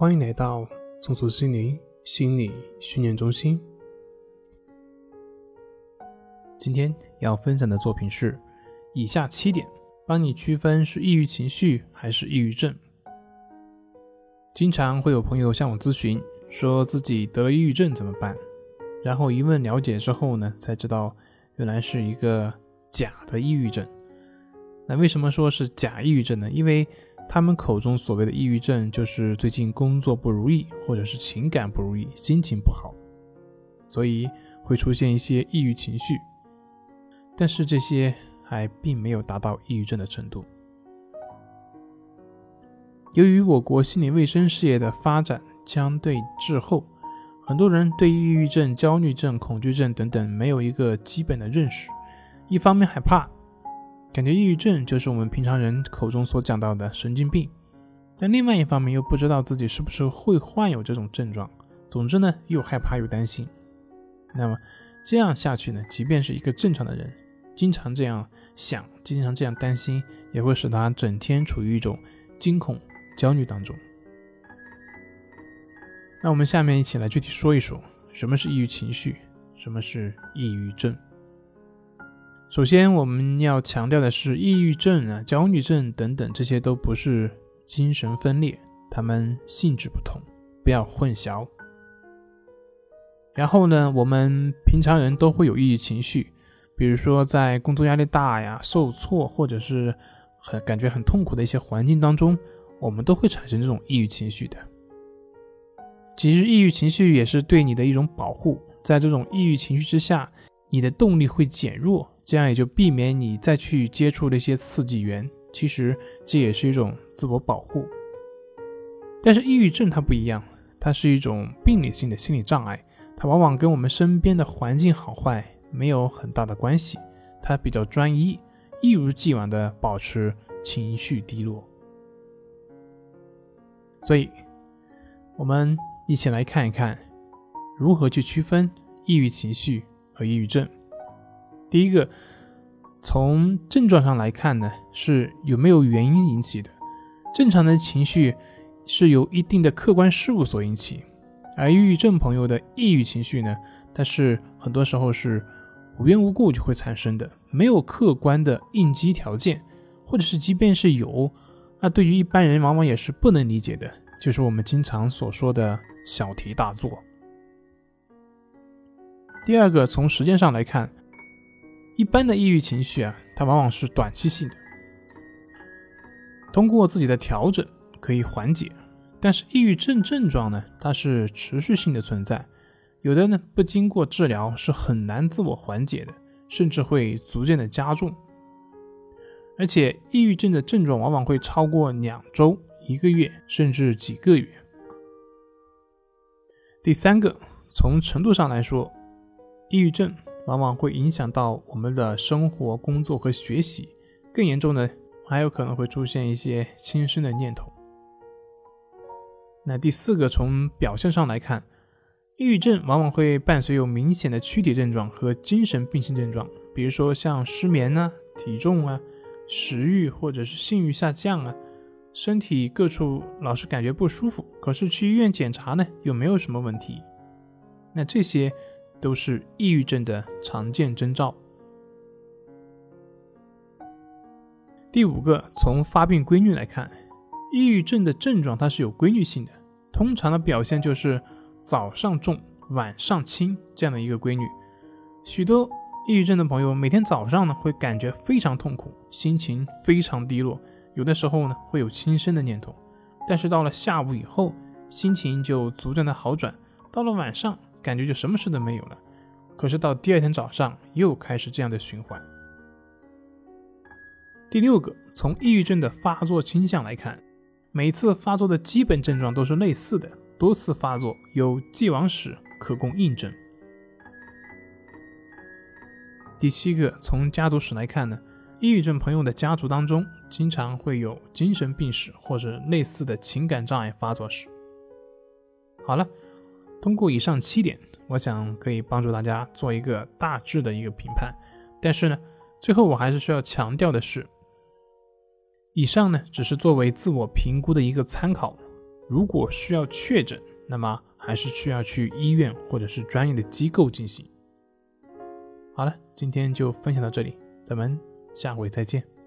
欢迎来到松鼠心灵心理训练中心。今天要分享的作品是以下七点，帮你区分是抑郁情绪还是抑郁症。经常会有朋友向我咨询，说自己得了抑郁症怎么办？然后一问了解之后呢，才知道原来是一个假的抑郁症。那为什么说是假抑郁症呢？因为他们口中所谓的抑郁症，就是最近工作不如意，或者是情感不如意，心情不好，所以会出现一些抑郁情绪。但是这些还并没有达到抑郁症的程度。由于我国心理卫生事业的发展相对滞后，很多人对抑郁症、焦虑症、恐惧症等等没有一个基本的认识，一方面害怕。感觉抑郁症就是我们平常人口中所讲到的神经病，但另外一方面又不知道自己是不是会患有这种症状。总之呢，又害怕又担心。那么这样下去呢，即便是一个正常的人，经常这样想，经常这样担心，也会使他整天处于一种惊恐、焦虑当中。那我们下面一起来具体说一说，什么是抑郁情绪，什么是抑郁症。首先，我们要强调的是，抑郁症啊、焦虑症等等，这些都不是精神分裂，它们性质不同，不要混淆。然后呢，我们平常人都会有抑郁情绪，比如说在工作压力大呀、受挫，或者是很感觉很痛苦的一些环境当中，我们都会产生这种抑郁情绪的。其实，抑郁情绪也是对你的一种保护，在这种抑郁情绪之下，你的动力会减弱。这样也就避免你再去接触那些刺激源，其实这也是一种自我保护。但是抑郁症它不一样，它是一种病理性的心理障碍，它往往跟我们身边的环境好坏没有很大的关系，它比较专一，一如既往的保持情绪低落。所以，我们一起来看一看，如何去区分抑郁情绪和抑郁症。第一个，从症状上来看呢，是有没有原因引起的。正常的情绪是由一定的客观事物所引起，而抑郁症朋友的抑郁情绪呢，它是很多时候是无缘无故就会产生的，没有客观的应激条件，或者是即便是有，那对于一般人往往也是不能理解的，就是我们经常所说的小题大做。第二个，从时间上来看。一般的抑郁情绪啊，它往往是短期性的，通过自己的调整可以缓解。但是抑郁症症状呢，它是持续性的存在，有的呢不经过治疗是很难自我缓解的，甚至会逐渐的加重。而且抑郁症的症状往往会超过两周、一个月，甚至几个月。第三个，从程度上来说，抑郁症。往往会影响到我们的生活、工作和学习，更严重的还有可能会出现一些轻生的念头。那第四个，从表现上来看，抑郁症往往会伴随有明显的躯体症状和精神病性症状，比如说像失眠啊、体重啊、食欲或者是性欲下降啊，身体各处老是感觉不舒服，可是去医院检查呢又没有什么问题。那这些。都是抑郁症的常见征兆。第五个，从发病规律来看，抑郁症的症状它是有规律性的，通常的表现就是早上重，晚上轻这样的一个规律。许多抑郁症的朋友每天早上呢会感觉非常痛苦，心情非常低落，有的时候呢会有轻生的念头，但是到了下午以后，心情就逐渐的好转，到了晚上。感觉就什么事都没有了，可是到第二天早上又开始这样的循环。第六个，从抑郁症的发作倾向来看，每次发作的基本症状都是类似的，多次发作有既往史可供印证。第七个，从家族史来看呢，抑郁症朋友的家族当中经常会有精神病史或者类似的情感障碍发作史。好了。通过以上七点，我想可以帮助大家做一个大致的一个评判。但是呢，最后我还是需要强调的是，以上呢只是作为自我评估的一个参考，如果需要确诊，那么还是需要去医院或者是专业的机构进行。好了，今天就分享到这里，咱们下回再见。